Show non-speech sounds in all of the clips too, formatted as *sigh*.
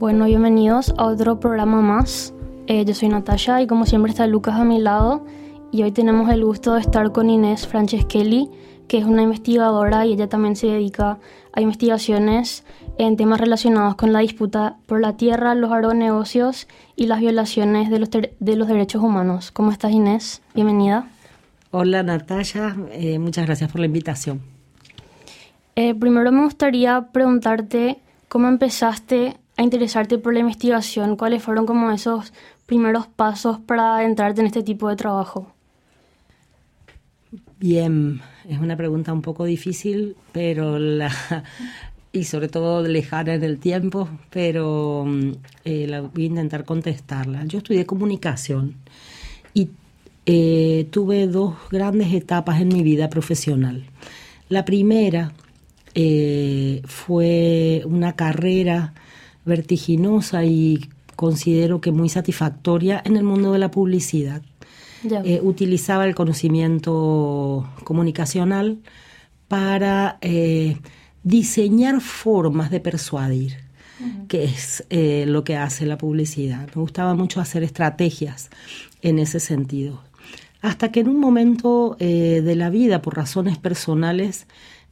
Bueno, bienvenidos a otro programa más. Eh, yo soy Natalia y como siempre está Lucas a mi lado y hoy tenemos el gusto de estar con Inés Franceschelli, que es una investigadora y ella también se dedica a investigaciones en temas relacionados con la disputa por la tierra, los agronegocios y las violaciones de los, de los derechos humanos. ¿Cómo estás Inés? Bienvenida. Hola Natalia, eh, muchas gracias por la invitación. Eh, primero me gustaría preguntarte cómo empezaste a interesarte por la investigación, cuáles fueron como esos primeros pasos para adentrarte en este tipo de trabajo. Bien, es una pregunta un poco difícil, pero la *laughs* y sobre todo lejana en el tiempo, pero mm, eh, la voy a intentar contestarla. Yo estudié comunicación y eh, tuve dos grandes etapas en mi vida profesional. La primera eh, fue una carrera vertiginosa y considero que muy satisfactoria en el mundo de la publicidad. Eh, utilizaba el conocimiento comunicacional para eh, diseñar formas de persuadir, que es eh, lo que hace la publicidad. Me gustaba mucho hacer estrategias en ese sentido. Hasta que en un momento de la vida, por razones personales,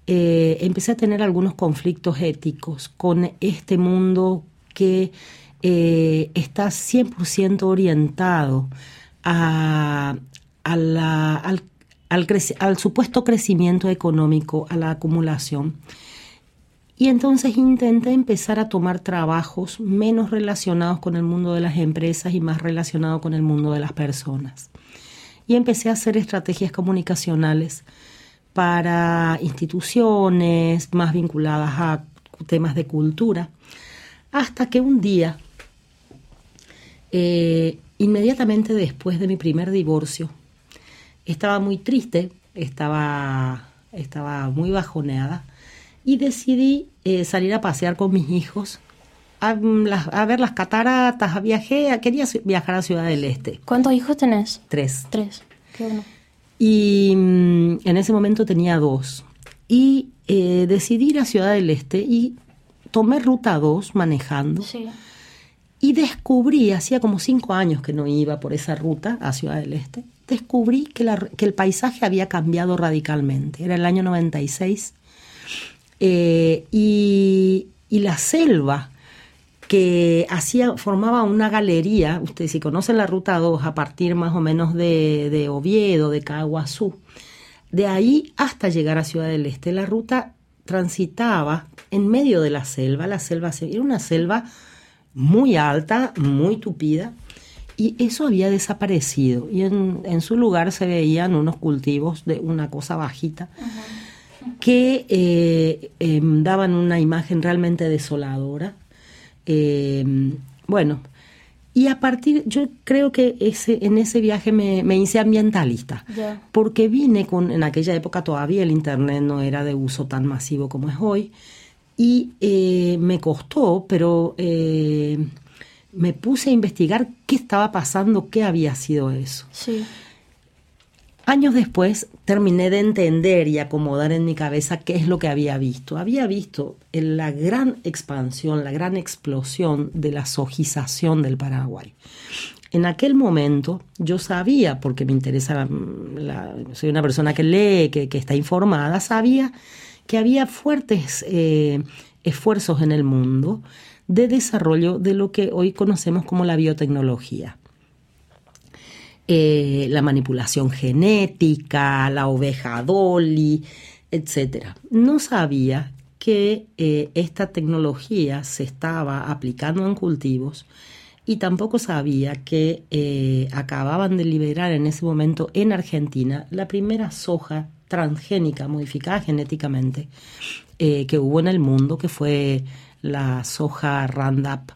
empecé a tener algunos conflictos éticos con este mundo que está 100% orientado al, supuesto crecimiento económico, a la acumulación. Y entonces intenté empezar a tomar trabajos menos relacionados con el mundo de las empresas y más relacionados con el mundo de las personas. Y empecé a hacer estrategias comunicacionales para instituciones más vinculadas a temas de cultura, hasta que un día eh, Inmediatamente después de mi primer divorcio, estaba muy triste, estaba, estaba muy bajoneada y decidí eh, salir a pasear con mis hijos a, ver las cataratas, viajé, quería viajar a Ciudad del Este. ¿Cuántos hijos tenés? Tres. Tres, qué bueno. Y mm, en ese momento tenía dos. Y eh, decidí ir a Ciudad del Este y tomé ruta 2 manejando. Sí. Y descubrí, hacía como cinco años que no iba por esa ruta a Ciudad del Este, descubrí que, que el paisaje había cambiado radicalmente. Era el año 96. Eh, y, y, la selva que hacía, formaba una galería, ustedes si conocen la ruta 2 a partir más o menos de, de Oviedo, de Caguazú, de ahí hasta llegar a Ciudad del Este, la ruta transitaba en medio de la selva, la selva era una selva muy alta, muy tupida, y eso había desaparecido. Y en, su lugar se veían unos cultivos de una cosa bajita que eh, em, daban una imagen realmente desoladora. Em, bueno, y a partir, yo creo que ese, en ese viaje me, hice ambientalista, porque vine con, en aquella época todavía el Internet no era de uso tan masivo como es hoy, y eh, me costó, pero eh, me puse a investigar qué estaba pasando, qué había sido eso. Sí. Años después terminé de entender y acomodar en mi cabeza qué es lo que había visto. Había visto la gran expansión, la gran explosión de la sojización del Paraguay. En aquel momento yo sabía, porque me interesa, soy una persona que lee, que, que está informada, sabía que había fuertes eh, esfuerzos en el mundo de desarrollo de lo que hoy conocemos como la biotecnología. Eh, la manipulación genética, la oveja Dolly, etc. No sabía que eh, esta tecnología se estaba aplicando en cultivos y tampoco sabía que acababan de liberar en ese momento en Argentina la primera soja transgénica, modificada genéticamente, eh, que hubo en el mundo, que fue la soja Roundup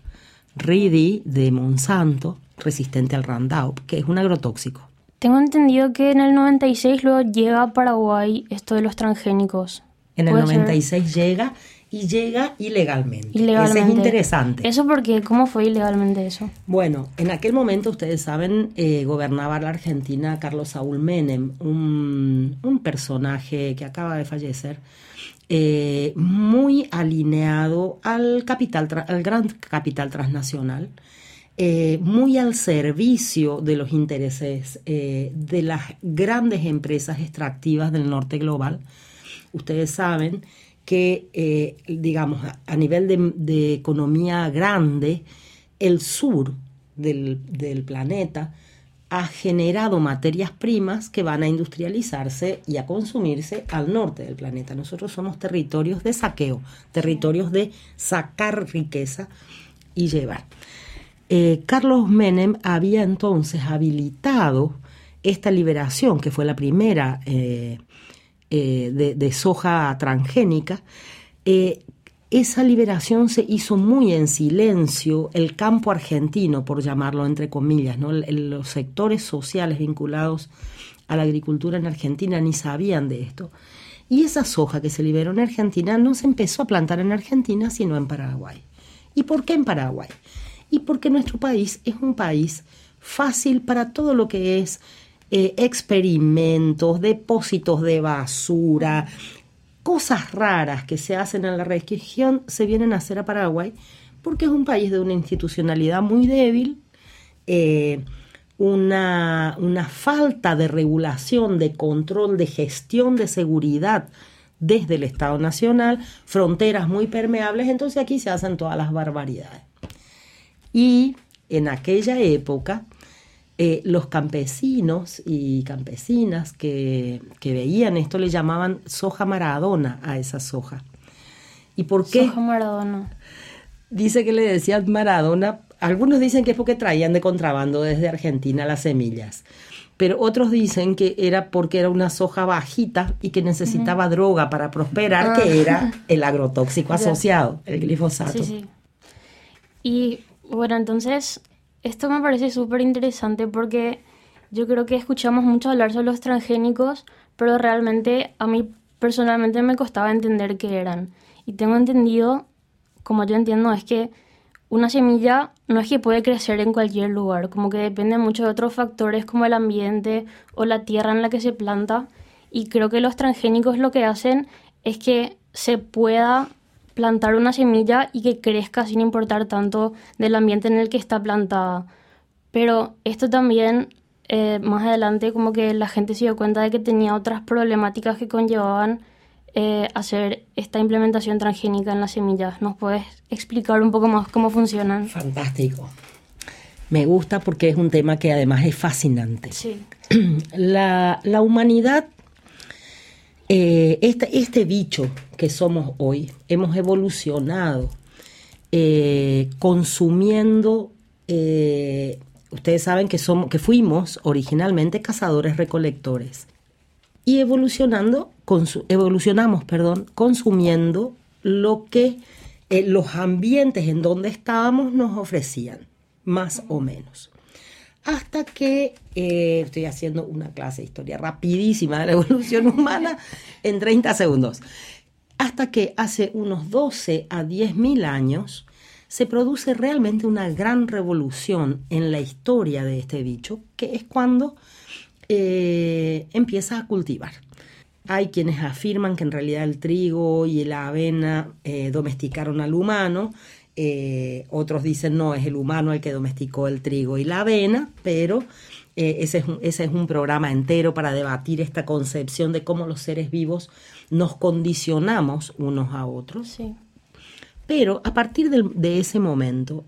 Ready de Monsanto, resistente al Roundup, que es un agrotóxico. Tengo entendido que en el 96 luego llega a Paraguay esto de los transgénicos. En el 96 llega y llega ilegalmente. ilegalmente. Eso es interesante. ¿Eso porque ¿Cómo fue ilegalmente eso? Bueno, en aquel momento, ustedes saben, eh, gobernaba la Argentina Carlos Saúl Menem, un, personaje que acaba de fallecer, eh, muy alineado al, capital, al gran capital transnacional. Eh, muy al servicio de los intereses de las grandes empresas extractivas del norte global. Ustedes saben que, eh, digamos, a nivel de, economía grande, el sur del, planeta ha generado materias primas que van a industrializarse y a consumirse al norte del planeta. Nosotros somos territorios de saqueo, territorios de sacar riqueza y llevar. Eh, Carlos Menem había entonces habilitado esta liberación, que fue la primera eh, eh, de, soja transgénica, esa liberación se hizo muy en silencio, el campo argentino, por llamarlo entre comillas, ¿no? los sectores sociales vinculados a la agricultura en Argentina ni sabían de esto. Y esa soja que se liberó en Argentina no se empezó a plantar en Argentina, sino en Paraguay. ¿Y por qué en Paraguay? Y porque nuestro país es un país fácil para todo lo que es eh, experimentos, depósitos de basura, cosas raras que se hacen en la región se vienen a hacer a Paraguay porque es un país de una institucionalidad muy débil, eh, una, una, falta de regulación, de control, de gestión de seguridad desde el Estado Nacional, fronteras muy permeables, entonces aquí se hacen todas las barbaridades. Y en aquella época eh, los campesinos y campesinas que, veían esto le llamaban soja maradona a esa soja. ¿Y por qué? Soja maradona. Dice que le decían maradona. Algunos dicen que es porque traían de contrabando desde Argentina las semillas. Pero otros dicen que era porque era una soja bajita y que necesitaba droga para prosperar, que ah. era el agrotóxico *laughs* asociado, el glifosato. Sí, sí. Y bueno, entonces esto me parece súper interesante porque yo creo que escuchamos mucho hablar sobre los transgénicos, pero realmente a mí personalmente me costaba entender qué eran. Y tengo entendido, como yo entiendo, es que una semilla no es que puede crecer en cualquier lugar, como que depende mucho de otros factores como el ambiente o la tierra en la que se planta. Y creo que los transgénicos lo que hacen es que se pueda plantar una semilla y que crezca sin importar tanto del ambiente en el que está plantada. Pero esto también, eh, más adelante, como que la gente se dio cuenta de que tenía otras problemáticas que conllevaban eh, hacer esta implementación transgénica en las semillas. ¿Nos puedes explicar un poco más cómo funcionan? Fantástico. Me gusta porque es un tema que además es fascinante. Sí. *clears throat* La, la humanidad eh, este, bicho que somos hoy, hemos evolucionado eh, consumiendo, eh, ustedes saben que, somos, que fuimos originalmente cazadores-recolectores y evolucionando, evolucionamos, perdón, consumiendo lo que los ambientes en donde estábamos nos ofrecían, más o menos hasta que eh, estoy haciendo una clase de historia rapidísima de la evolución humana en 30 segundos. Hasta que hace unos 12 a 10 mil años se produce realmente una gran revolución en la historia de este bicho, que es cuando eh, empieza a cultivar. Hay quienes afirman que en realidad el trigo y la avena eh, domesticaron al humano eh, otros dicen no, es el humano el que domesticó el trigo y la avena, pero eh, ese, es un, ese, es un, programa entero para debatir esta concepción de cómo los seres vivos nos condicionamos unos a otros. Pero a partir de, ese momento,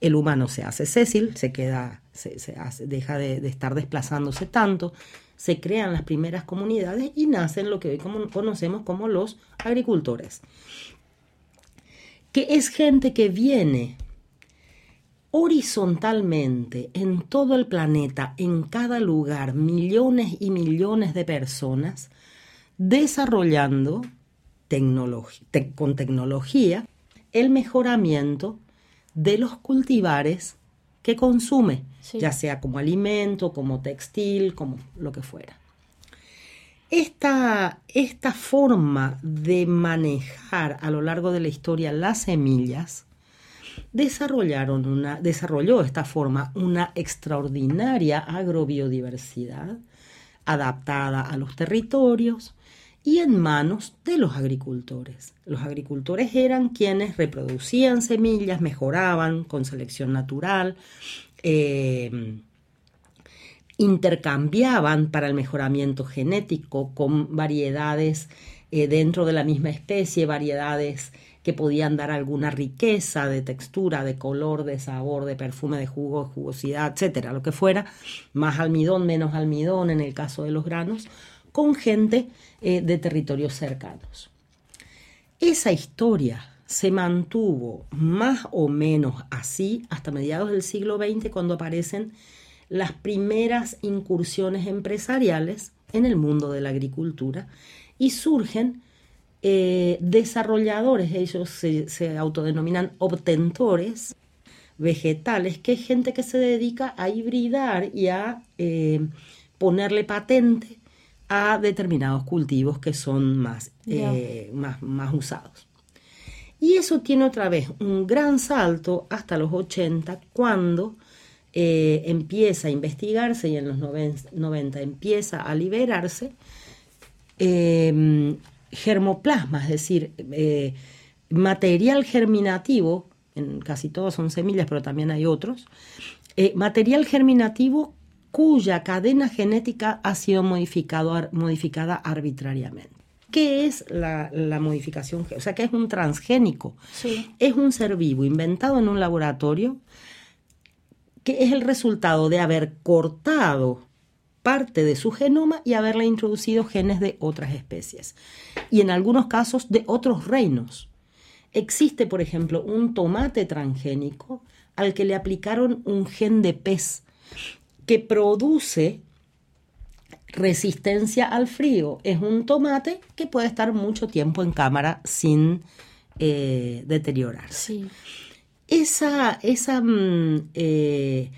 el humano se hace Cecil, se queda, se, deja de, de, estar desplazándose tanto, se crean las primeras comunidades y nacen lo que hoy conocemos como los agricultores que es gente que viene horizontalmente en todo el planeta, en cada lugar, millones y millones de personas, desarrollando con tecnología el mejoramiento de los cultivares que consume, ya sea como alimento, como textil, como lo que fuera. Esta, esta forma de manejar a lo largo de la historia las semillas desarrollaron una, desarrolló esta forma una extraordinaria agrobiodiversidad adaptada a los territorios y en manos de los agricultores. Los agricultores eran quienes reproducían semillas, mejoraban con selección natural, eh, intercambiaban para el mejoramiento genético con variedades eh, dentro de la misma especie, variedades que podían dar alguna riqueza de textura, de color, de sabor, de perfume, de jugo, jugosidad, etcétera, lo que fuera, más almidón, menos almidón en el caso de los granos, con gente eh, de territorios cercanos. Esa historia se mantuvo más o menos así hasta mediados del siglo XX cuando aparecen las primeras incursiones empresariales en el mundo de la agricultura y surgen eh, desarrolladores, ellos se, autodenominan obtentores vegetales, que es gente que se dedica a hibridar y a eh, ponerle patente a determinados cultivos que son más, eh, más, más usados. Y eso tiene otra vez un gran salto hasta los 80, cuando empieza a investigarse y en los 90 empieza a liberarse germoplasma, es decir, eh, material germinativo, en casi todos son semillas, pero también hay otros, eh, material germinativo cuya cadena genética ha sido modificado, modificada arbitrariamente. ¿Qué es la, modificación? O sea, ¿qué es un transgénico? Es un ser vivo inventado en un laboratorio que es el resultado de haber cortado parte de su genoma y haberle introducido genes de otras especies. Y en algunos casos de otros reinos. Existe, por ejemplo, un tomate transgénico al que le aplicaron un gen de pez que produce resistencia al frío. Es un tomate que puede estar mucho tiempo en cámara sin eh, deteriorarse. Esa, esa mm, eh,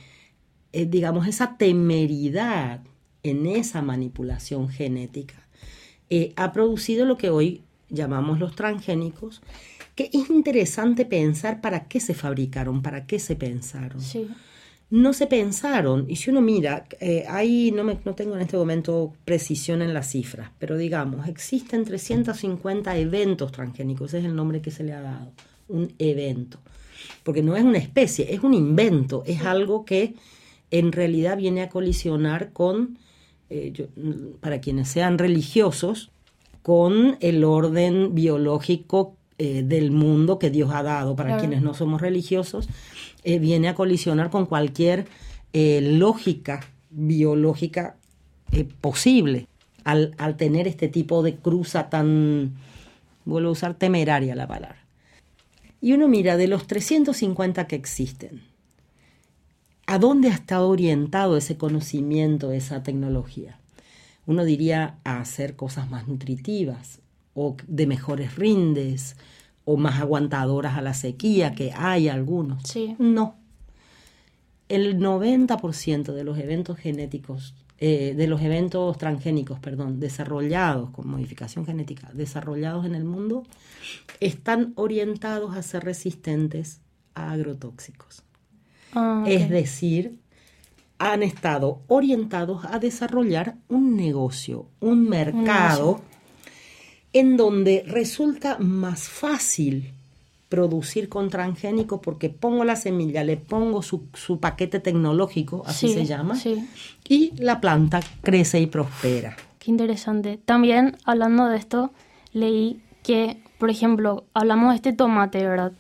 eh, digamos, esa temeridad en esa manipulación genética, eh, ha producido lo que hoy llamamos los transgénicos, que es interesante pensar para qué se fabricaron, para qué se pensaron. No se pensaron, y si uno mira, eh, ahí no, me, no tengo en este momento precisión en las cifras, pero digamos, existen 350 eventos transgénicos, es el nombre que se le ha dado, un evento, porque no es una especie, es un invento, es algo que en realidad viene a colisionar con eh, para quienes sean religiosos, con el orden biológico eh, del mundo que Dios ha dado. Para quienes no somos religiosos, eh, viene a colisionar con cualquier lógica biológica posible al, al tener este tipo de cruza tan, vuelvo a usar temeraria la palabra. Y uno mira de los 350 que existen, ¿A dónde ha estado orientado ese conocimiento, esa tecnología? Uno diría a hacer cosas más nutritivas o de mejores rindes o más aguantadoras a la sequía, que hay algunos. Sí. No. El 90% de los eventos genéticos, eh, de los eventos transgénicos, perdón, desarrollados con modificación genética, desarrollados en el mundo, están orientados a ser resistentes a agrotóxicos. Ah, es decir, han estado orientados a desarrollar un negocio, un mercado, en donde resulta más fácil producir con transgénico porque pongo la semilla, le pongo su, paquete tecnológico, así se llama, y la planta crece y prospera. Qué interesante. También hablando de esto, leí que, por ejemplo, hablamos de este tomate, ¿verdad?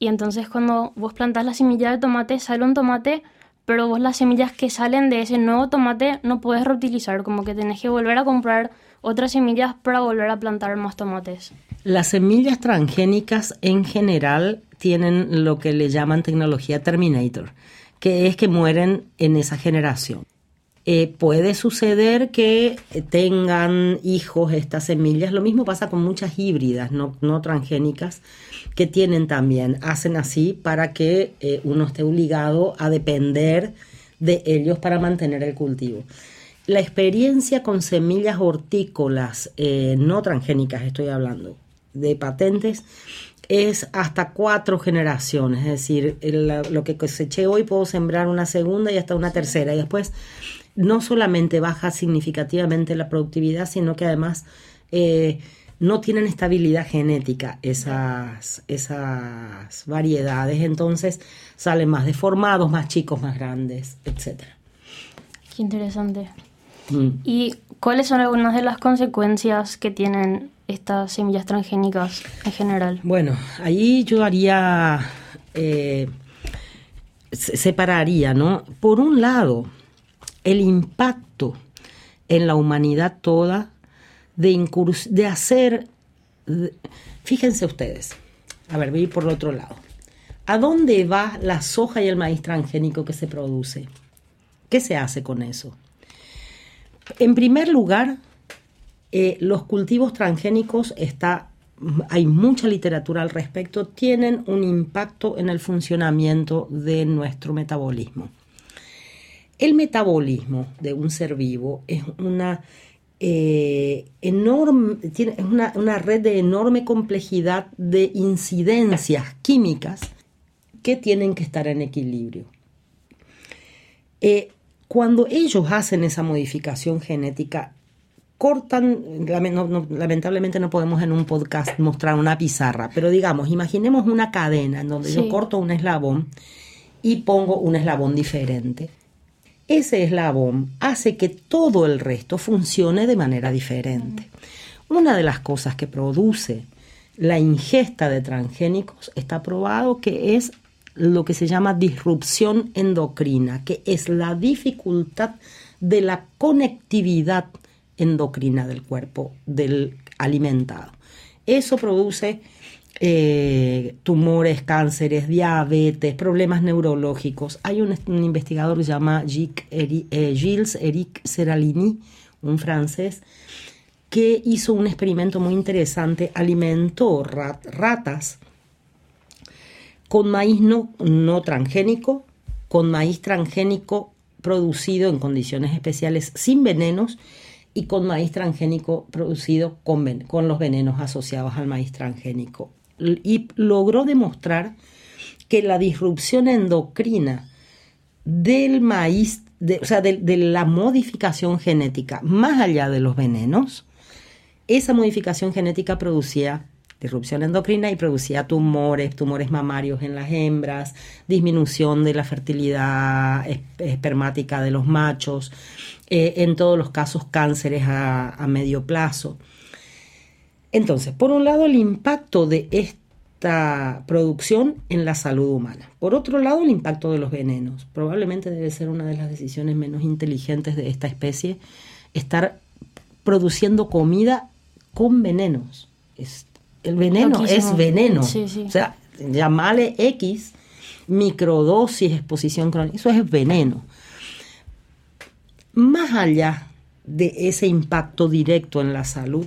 Y entonces cuando vos plantás la semilla de tomate, sale un tomate, pero vos las semillas que salen de ese nuevo tomate no puedes reutilizar, como que tenés que volver a comprar otras semillas para volver a plantar más tomates. Las semillas transgénicas en general tienen lo que le llaman tecnología Terminator, que es que mueren en esa generación. Eh, puede suceder que tengan hijos estas semillas. Lo mismo pasa con muchas híbridas, no, transgénicas, que tienen también, hacen así para que eh, uno esté obligado a depender de ellos para mantener el cultivo. La experiencia con semillas hortícolas eh, no transgénicas, estoy hablando, de patentes, es hasta cuatro generaciones. Es decir, lo que coseché hoy puedo sembrar una segunda y hasta una tercera. Y después no solamente baja significativamente la productividad, sino que además eh, no tienen estabilidad genética esas, esas variedades. Entonces salen más deformados, más chicos, más grandes, etc. Qué interesante. Mm. ¿Y cuáles son algunas de las consecuencias que tienen estas semillas transgénicas en general? Bueno, ahí yo haría, eh, separaría, ¿no? Por un lado, el impacto en la humanidad toda de, de hacer, fíjense ustedes, a ver, voy por el otro lado. ¿A dónde va la soja y el maíz transgénico que se produce? ¿Qué se hace con eso? En primer lugar, eh, los cultivos transgénicos está, hay mucha literatura al respecto, tienen un impacto en el funcionamiento de nuestro metabolismo. El metabolismo de un ser vivo es una eh, enorme, tiene una, una, red de enorme complejidad de incidencias químicas que tienen que estar en equilibrio. Eh, cuando ellos hacen esa modificación genética, cortan, lamentablemente no podemos en un podcast mostrar una pizarra, pero digamos, imaginemos una cadena en donde yo corto un eslabón y pongo un eslabón diferente. Ese eslabón hace que todo el resto funcione de manera diferente. Una de las cosas que produce la ingesta de transgénicos está probado que es lo que se llama disrupción endocrina, que es la dificultad de la conectividad endocrina del cuerpo del alimentado. Eso produce eh, tumores, cánceres, diabetes, problemas neurológicos. Hay un, investigador que se llama eh, Gilles Eric Seralini, un francés, que hizo un experimento muy interesante, alimentó ratas con maíz no, no transgénico, con maíz transgénico producido en condiciones especiales sin venenos y con maíz transgénico producido con, con, los venenos asociados al maíz transgénico. Y logró demostrar que la disrupción endocrina del maíz, o sea, de la modificación genética, más allá de los venenos, esa modificación genética producía disrupción endocrina y producía tumores, tumores mamarios en las hembras, disminución de la fertilidad espermática de los machos, eh, en todos los casos cánceres a, medio plazo. Entonces, por un lado, el impacto de esta producción en la salud humana. Por otro lado, el impacto de los venenos. Probablemente debe ser una de las decisiones menos inteligentes de esta especie, estar produciendo comida con venenos el veneno es veneno. O sea, llamarle X, microdosis, exposición crónica, eso es veneno. Más allá de ese impacto directo en la salud,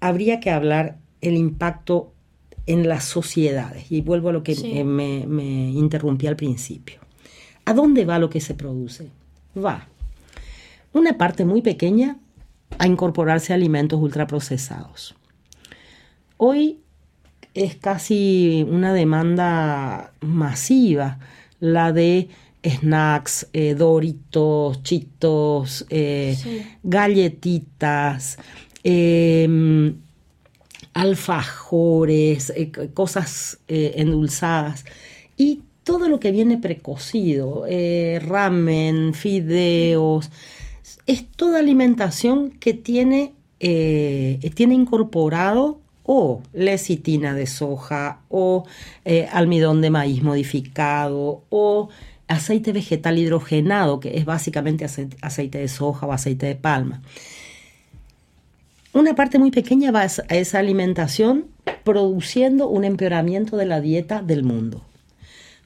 habría que hablar el impacto en las sociedades. Y vuelvo a lo que me, me interrumpí al principio. ¿A dónde va lo que se produce? Va una parte muy pequeña a incorporarse a alimentos ultraprocesados. Hoy es casi una demanda masiva la de snacks, eh, doritos, chitos, eh, galletitas, em, alfajores, eh, cosas endulzadas. Y todo lo que viene precocido, ramen, fideos, es toda alimentación que tiene, tiene incorporado o lecitina de soja o eh, almidón de maíz modificado o aceite vegetal hidrogenado, que es básicamente aceite de soja o aceite de palma. Una parte muy pequeña va a esa alimentación produciendo un empeoramiento de la dieta del mundo.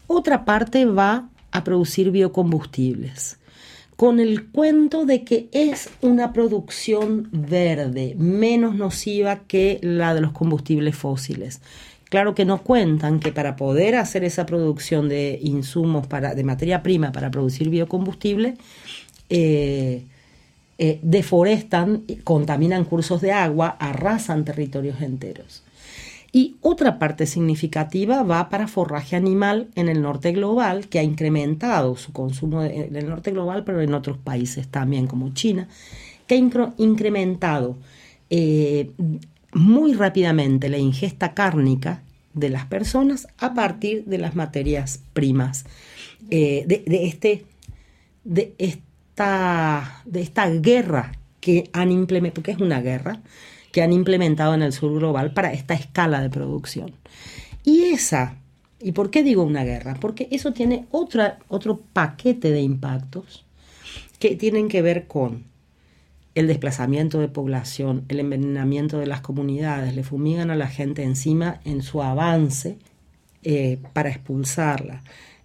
Otra parte va a producir biocombustibles con el cuento de que es una producción verde, menos nociva que la de los combustibles fósiles. Claro que no cuentan que para poder hacer esa producción de insumos para, de materia prima para producir biocombustible, eh, eh, deforestan, contaminan cursos de agua, arrasan territorios enteros. Y otra parte significativa va para forraje animal en el norte global, que ha incrementado su consumo en el norte global, pero en otros países también, como China, que ha incrementado eh, muy rápidamente la ingesta cárnica de las personas a partir de las materias primas, eh, de, este, de, esta, de esta guerra que han implementado, porque es una guerra, que han implementado en el sur global para esta escala de producción. Y esa, ¿y por qué digo una guerra? Porque eso tiene otro paquete de impactos que tienen que ver con el desplazamiento de población, el envenenamiento de las comunidades, le fumigan a la gente encima en su avance eh, para expulsarla.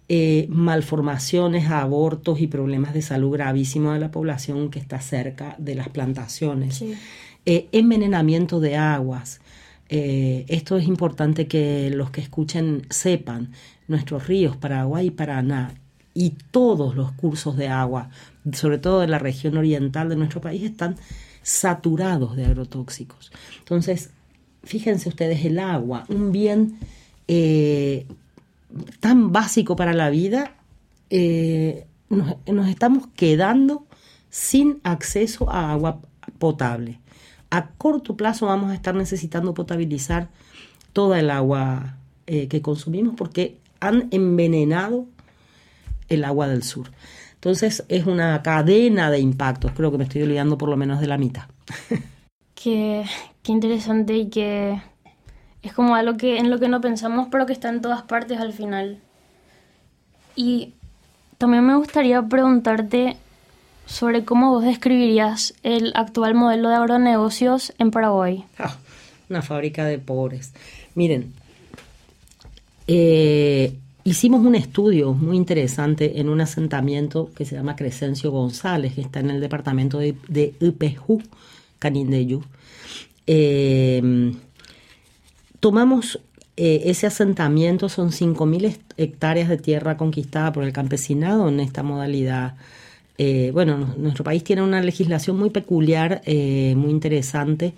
Eh, malformaciones, abortos y problemas de salud gravísimos de la población que está cerca de las plantaciones. Eh, envenenamiento de aguas. Eh, esto es importante que los que escuchen sepan. Nuestros ríos, Paraguay y Paraná, y todos los cursos de agua, sobre todo de la región oriental de nuestro país, están saturados de agrotóxicos. Entonces, fíjense ustedes, el agua, un bien eh, tan básico para la vida, nos estamos quedando sin acceso a agua potable a corto plazo vamos a estar necesitando potabilizar toda el agua eh, que consumimos porque han envenenado el agua del sur. Entonces es una cadena de impactos, creo que me estoy olvidando por lo menos de la mitad. *laughs* qué, interesante y que es como algo que en lo que no pensamos pero que está en todas partes al final. Y también me gustaría preguntarte sobre cómo vos describirías el actual modelo de agronegocios en Paraguay. Ah, una fábrica de pobres. Miren, eh, hicimos un estudio muy interesante en un asentamiento que se llama Crescencio González, que está en el departamento de, de Upejú, Canindeyu. Eh, tomamos eh, ese asentamiento, son 5.000 hectáreas de tierra conquistada por el campesinado en esta modalidad eh, bueno, nuestro país tiene una legislación muy peculiar, eh, muy interesante,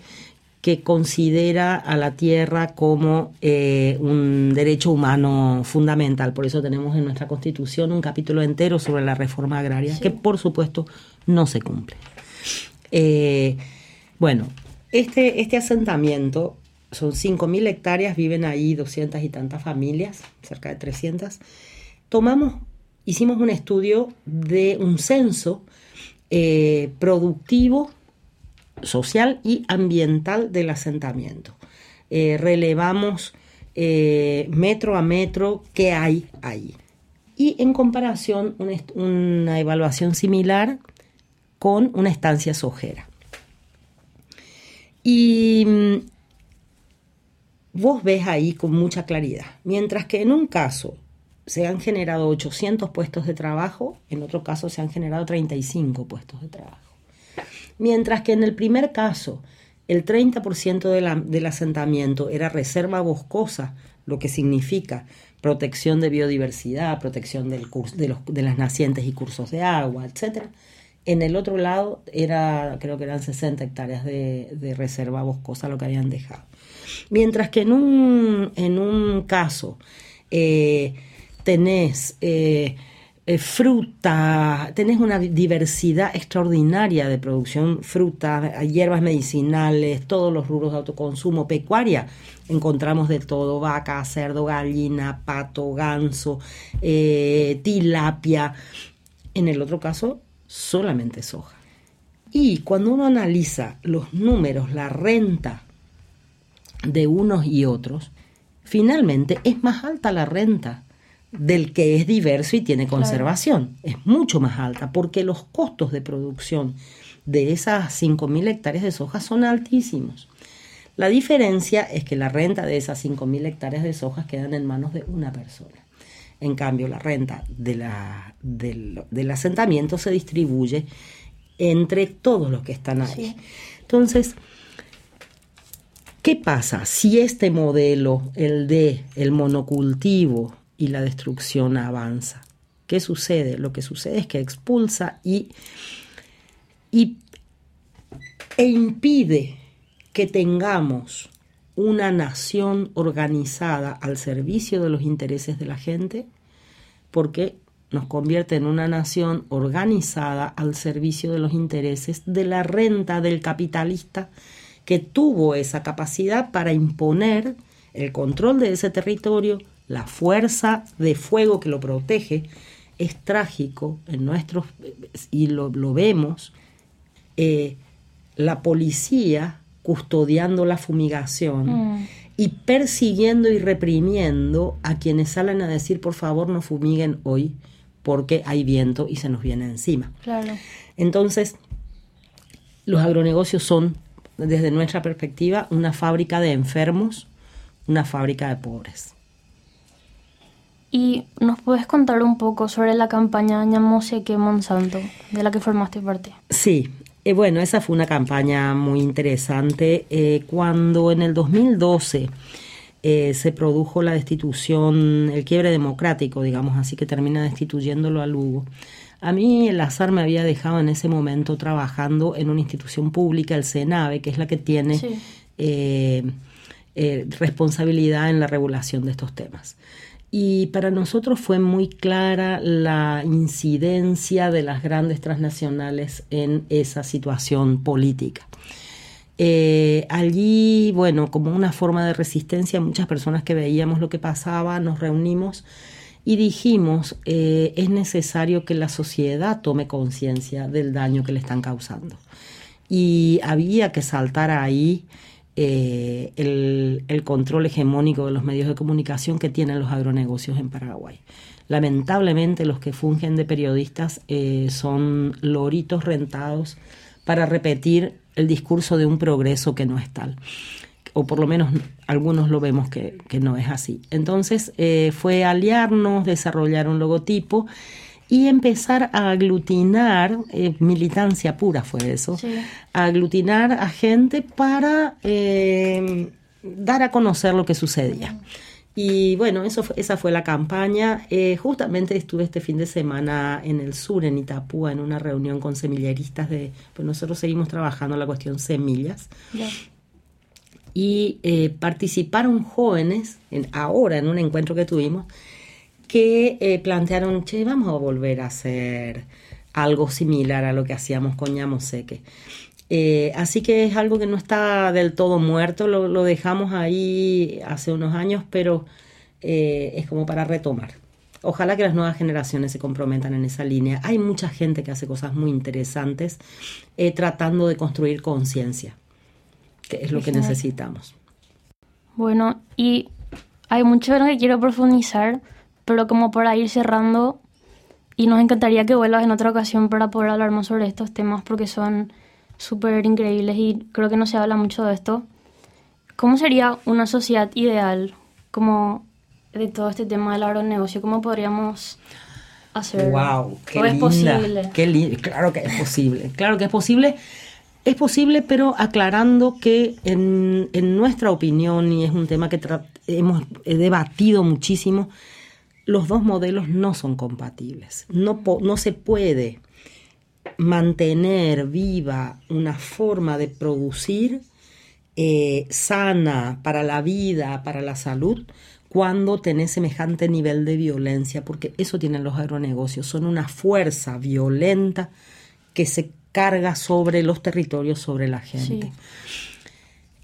que considera a la tierra como eh, un derecho humano fundamental. Por eso tenemos en nuestra Constitución un capítulo entero sobre la reforma agraria, que por supuesto no se cumple. bueno, este, este asentamiento son 5.000 hectáreas, viven ahí 200 y tantas familias, cerca de 300. Tomamos hicimos un estudio de un censo eh, productivo, social y ambiental del asentamiento. Eh, relevamos eh, metro a metro qué hay ahí. Y en comparación, una, evaluación similar con una estancia sojera. Y mm, vos ves ahí con mucha claridad. Mientras que en un caso se han generado 800 puestos de trabajo, en otro caso se han generado 35 puestos de trabajo. Mientras que en el primer caso el 30% del asentamiento era reserva boscosa, lo que significa protección de biodiversidad, protección del de, de, las nacientes y cursos de agua, etc. En el otro lado era, creo que eran 60 hectáreas de, reserva boscosa lo que habían dejado. Mientras que en un, en un caso eh, tenés eh, eh, fruta, tenés una diversidad extraordinaria de producción, fruta, hierbas medicinales, todos los rubros de autoconsumo, pecuaria, encontramos de todo, vaca, cerdo, gallina, pato, ganso, eh, tilapia. En el otro caso, solamente soja. Y cuando uno analiza los números, la renta de unos y otros, finalmente es más alta la renta del que es diverso y tiene conservación. Es mucho más alta porque los costos de producción de esas 5.000 hectáreas de soja son altísimos. La diferencia es que la renta de esas 5.000 hectáreas de soja quedan en manos de una persona. En cambio, la renta de la, del, asentamiento se distribuye entre todos los que están ahí. Entonces, ¿qué pasa si este modelo, el de el monocultivo, y la destrucción avanza. ¿Qué sucede? Lo que sucede es que expulsa y, y e impide que tengamos una nación organizada al servicio de los intereses de la gente, porque nos convierte en una nación organizada al servicio de los intereses de la renta del capitalista que tuvo esa capacidad para imponer el control de ese territorio, la fuerza de fuego que lo protege, es trágico en nuestros, y lo, vemos, eh, la policía custodiando la fumigación mm. y persiguiendo y reprimiendo a quienes salen a decir por favor no fumiguen hoy porque hay viento y se nos viene encima. Entonces, los agronegocios son, desde nuestra perspectiva, una fábrica de enfermos, una fábrica de pobres. ¿Y nos puedes contar un poco sobre la campaña que Monsanto, de la que formaste parte? Sí, eh, bueno, esa fue una campaña muy interesante. Eh, cuando en el 2012 eh, se produjo la destitución, el quiebre democrático, digamos así, que termina destituyéndolo a Lugo. A mí el azar me había dejado en ese momento trabajando en una institución pública, el CENAVE, que es la que tiene responsabilidad en la regulación de estos temas y para nosotros fue muy clara la incidencia de las grandes transnacionales en esa situación política. Eh, allí, bueno, como una forma de resistencia, muchas personas que veíamos lo que pasaba, nos reunimos y dijimos, eh, es necesario que la sociedad tome conciencia del daño que le están causando. Y había que saltar ahí eh, el, control hegemónico de los medios de comunicación que tienen los agronegocios en Paraguay. Lamentablemente los que fungen de periodistas eh, son loritos rentados para repetir el discurso de un progreso que no es tal. O por lo menos algunos lo vemos que, no es así. Entonces eh, fue aliarnos, desarrollar un logotipo y empezar a aglutinar, eh, militancia pura fue eso, a aglutinar a gente para eh, dar a conocer lo que sucedía. Y bueno, eso esa fue la campaña. Eh, justamente estuve este fin de semana en el sur, en Itapúa, en una reunión con semilleristas de, pues nosotros seguimos trabajando la cuestión semillas. Y participaron jóvenes, en, ahora en un encuentro que tuvimos, que eh, plantearon, che, vamos a volver a hacer algo similar a lo que hacíamos con Ñamoseque. Eh, así que es algo que no está del todo muerto, lo, dejamos ahí hace unos años, pero eh, es como para retomar. Ojalá que las nuevas generaciones se comprometan en esa línea. Hay mucha gente que hace cosas muy interesantes tratando de construir conciencia, que es lo que necesitamos. Bueno, y hay mucho en lo que quiero profundizar, pero como para ir cerrando, y nos encantaría que vuelvas en otra ocasión para poder hablar más sobre estos temas porque son súper increíbles y creo que no se habla mucho de esto. ¿Cómo sería una sociedad ideal como de todo este tema del agronegocio? ¿Cómo podríamos hacer? ¡Wow! ¡Qué linda, es posible? Qué claro que es posible. Claro que es posible. Es posible, pero aclarando que en, en nuestra opinión, y es un tema que hemos debatido muchísimo, los dos modelos no son compatibles. No, no se puede mantener viva una forma de producir eh, sana para la vida, para la salud, cuando tenés semejante nivel de violencia, porque eso tienen los agronegocios, son una fuerza violenta que se carga sobre los territorios, sobre la gente.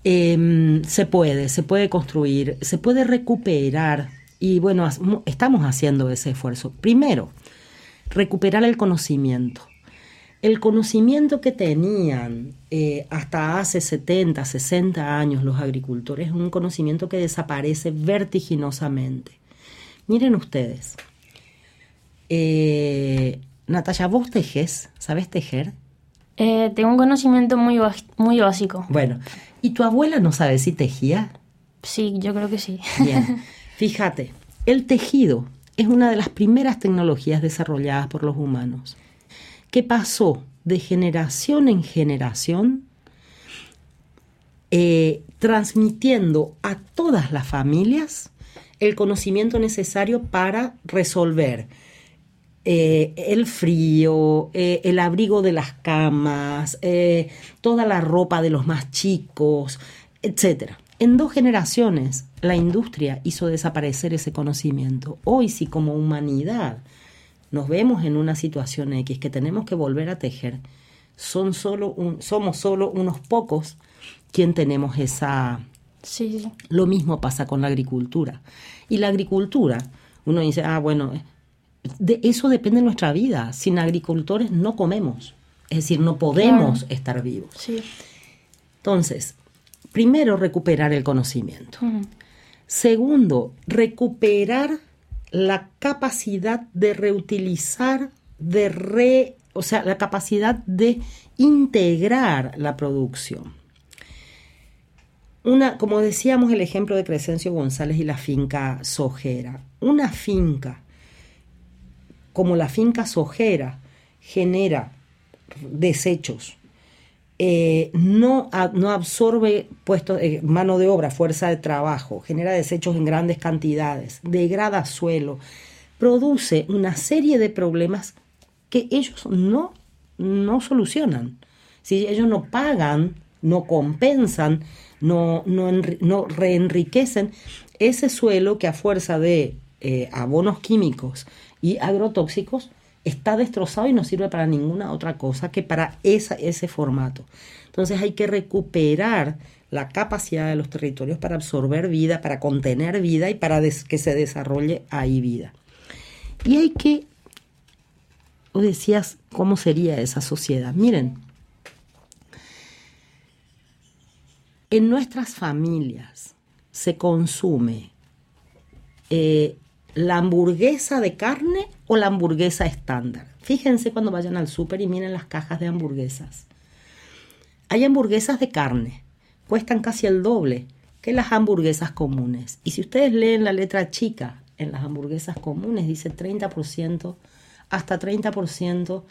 Em, se puede, se puede construir, se puede recuperar y bueno, estamos haciendo ese esfuerzo. Primero, recuperar el conocimiento. El conocimiento que tenían eh, hasta hace 70, 60 años los agricultores es un conocimiento que desaparece vertiginosamente. Miren ustedes, eh, Natalia, vos tejes, ¿sabes tejer? Eh, tengo un conocimiento muy, muy básico. Bueno, ¿y tu abuela no sabe si tejía? Sí, yo creo que sí. Bien. *laughs* Fíjate, el tejido es una de las primeras tecnologías desarrolladas por los humanos, que pasó de generación en generación eh, transmitiendo a todas las familias el conocimiento necesario para resolver eh, el frío, eh, el abrigo de las camas, toda la ropa de los más chicos, etc. En dos generaciones la industria hizo desaparecer ese conocimiento. Hoy si como humanidad nos vemos en una situación X que tenemos que volver a tejer, son solo somos solo unos pocos quien tenemos esa... Sí. Lo mismo pasa con la agricultura. Y la agricultura, uno dice, ah, bueno, de eso depende nuestra vida. Sin agricultores no comemos. Es decir, no podemos estar vivos. Sí. Entonces, primero, recuperar el conocimiento. Segundo, recuperar la capacidad de reutilizar, de re, o sea, la capacidad de integrar la producción. Una, como decíamos, el ejemplo de Crescencio González y la finca sojera. Una finca como la finca sojera genera desechos, eh, no, no, absorbe puestos, eh, mano de obra, fuerza de trabajo, genera desechos en grandes cantidades, degrada suelo, produce una serie de problemas que ellos no, no solucionan. Si ellos no pagan, no compensan, no, no, reenriquecen ese suelo que a fuerza de eh, abonos químicos y agrotóxicos está destrozado y no sirve para ninguna otra cosa que para esa, ese formato. Entonces hay que recuperar la capacidad de los territorios para absorber vida, para contener vida y para que se desarrolle ahí vida. Y hay que, decías, ¿cómo sería esa sociedad? Miren, en nuestras familias se consume eh, la hamburguesa de carne o la hamburguesa estándar. Fíjense cuando vayan al súper y miren las cajas de hamburguesas. Hay hamburguesas de carne, cuestan casi el doble que las hamburguesas comunes. Y si ustedes leen la letra chica en las hamburguesas comunes, dice 30%, hasta 30%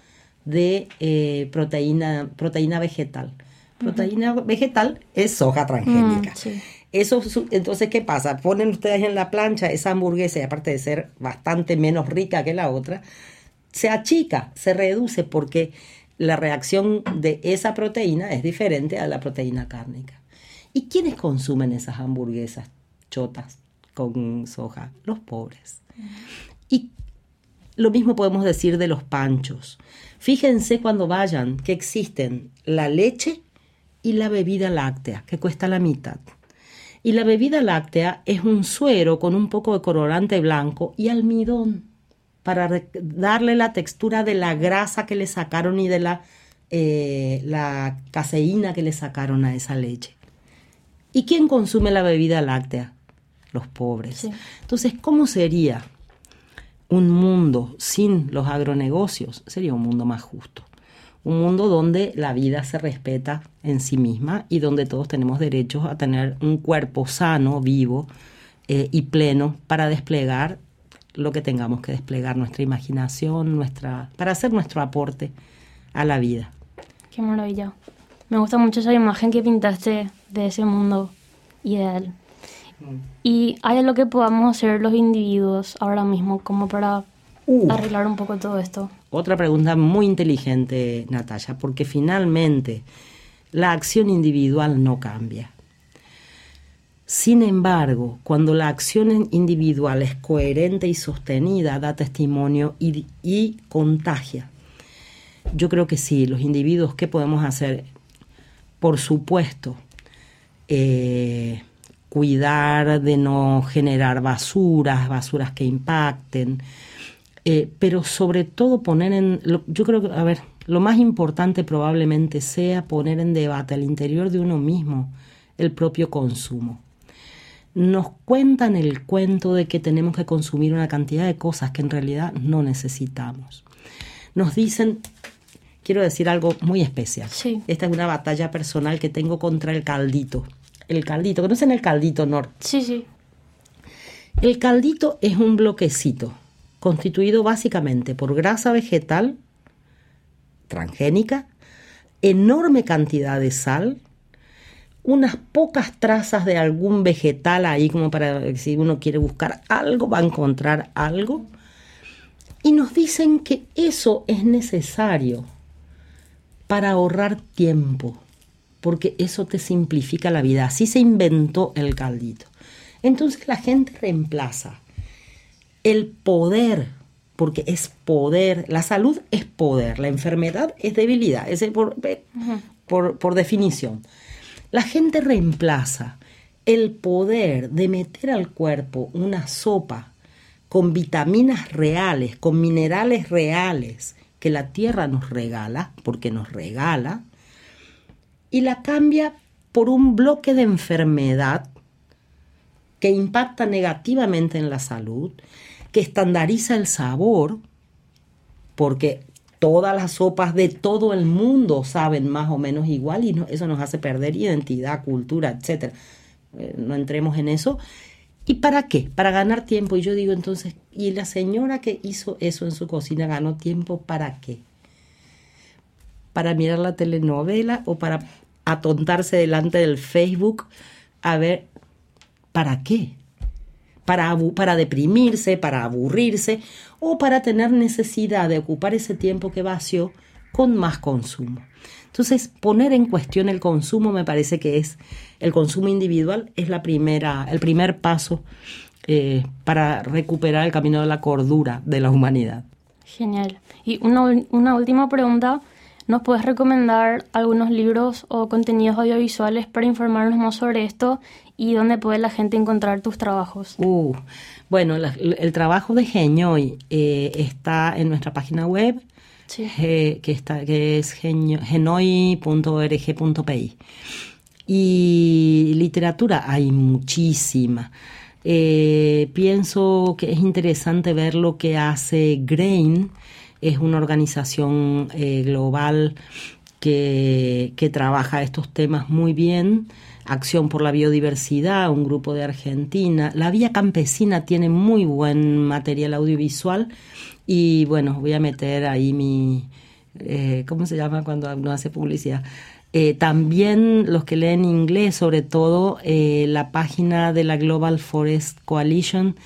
de eh, proteína, proteína vegetal. Proteína vegetal es soja transgénica. Mm, eso, entonces, ¿qué pasa? Ponen ustedes en la plancha esa hamburguesa y aparte de ser bastante menos rica que la otra, se achica, se reduce porque la reacción de esa proteína es diferente a la proteína cárnica. ¿Y quiénes consumen esas hamburguesas chotas con soja? Los pobres. Y lo mismo podemos decir de los panchos. Fíjense cuando vayan que existen la leche y la bebida láctea, que cuesta la mitad. Y la bebida láctea es un suero con un poco de colorante blanco y almidón para darle la textura de la grasa que le sacaron y de la, eh, la caseína que le sacaron a esa leche. ¿Y quién consume la bebida láctea? Los pobres. Entonces, ¿cómo sería un mundo sin los agronegocios? Sería un mundo más justo un mundo donde la vida se respeta en sí misma y donde todos tenemos derechos a tener un cuerpo sano, vivo eh, y pleno para desplegar lo que tengamos que desplegar, nuestra imaginación, nuestra, para hacer nuestro aporte a la vida. Qué maravilla. Me gusta mucho esa imagen que pintaste de ese mundo ideal. Mm. ¿Y hay algo que podamos hacer los individuos ahora mismo como para arreglar un poco todo esto? Otra pregunta muy inteligente, Natalia, porque finalmente la acción individual no cambia. Sin embargo, cuando la acción individual es coherente y sostenida, da testimonio y, contagia. Yo creo que sí, los individuos, ¿qué podemos hacer? Por supuesto, eh, cuidar de no generar basuras, basuras que impacten, eh, pero sobre todo poner en, yo creo que, a ver, lo más importante probablemente sea poner en debate al interior de uno mismo el propio consumo. Nos cuentan el cuento de que tenemos que consumir una cantidad de cosas que en realidad no necesitamos. Nos dicen, quiero decir algo muy especial. Esta es una batalla personal que tengo contra el caldito. El caldito, ¿conocen el caldito, Nor? Sí, sí. El caldito es un bloquecito constituido básicamente por grasa vegetal transgénica, enorme cantidad de sal, unas pocas trazas de algún vegetal ahí como para si uno quiere buscar algo va a encontrar algo Y nos dicen que eso es necesario para ahorrar tiempo, porque eso te simplifica la vida. Así se inventó el caldito. Entonces la gente reemplaza el poder, porque es poder, la salud es poder, la enfermedad es debilidad, es por, por, por definición. La gente reemplaza el poder de meter al cuerpo una sopa con vitaminas reales, con minerales reales que la tierra nos regala, porque nos regala, y la cambia por un bloque de enfermedad que impacta negativamente en la salud, que estandariza el sabor, porque todas las sopas de todo el mundo saben más o menos igual y eso nos hace perder identidad, cultura, etc. Eh, no entremos en eso. ¿Y para qué? Para ganar tiempo. Y yo digo entonces, ¿y la señora que hizo eso en su cocina ganó tiempo para qué? ¿Para mirar la telenovela o para atontarse delante del Facebook a ver para qué? Para, para deprimirse, para aburrirse o para tener necesidad de ocupar ese tiempo que vació con más consumo. Entonces, poner en cuestión el consumo me parece que es el consumo individual es la primera, el primer paso eh, para recuperar el camino de la cordura de la humanidad. Genial. Y una, una última pregunta. ¿Nos puedes recomendar algunos libros o contenidos audiovisuales para informarnos más sobre esto y dónde puede la gente encontrar tus trabajos? Uh, bueno, el trabajo de Genioy eh, está en nuestra página web, que, está, que es genoy.org.pi. Y literatura hay muchísima. Eh, pienso que es interesante ver lo que hace Grain, es una organización eh, global que, que trabaja estos temas muy bien. Acción por la Biodiversidad, un grupo de Argentina. La Vía Campesina tiene muy buen material audiovisual y bueno, voy a meter ahí mi, eh, ¿cómo se llama cuando uno hace publicidad? Eh, también los que leen inglés, sobre todo eh, la página de la Global Forest Coalition,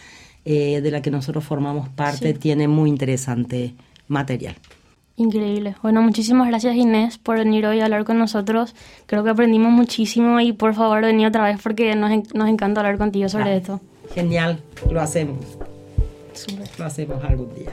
de la que nosotros formamos parte, tiene muy interesante material. Increíble. Bueno, muchísimas gracias Inés por venir hoy a hablar con nosotros. Creo que aprendimos muchísimo y por favor vení otra vez porque nos, nos encanta hablar contigo sobre ah, esto. Genial, lo hacemos. Lo hacemos algún día.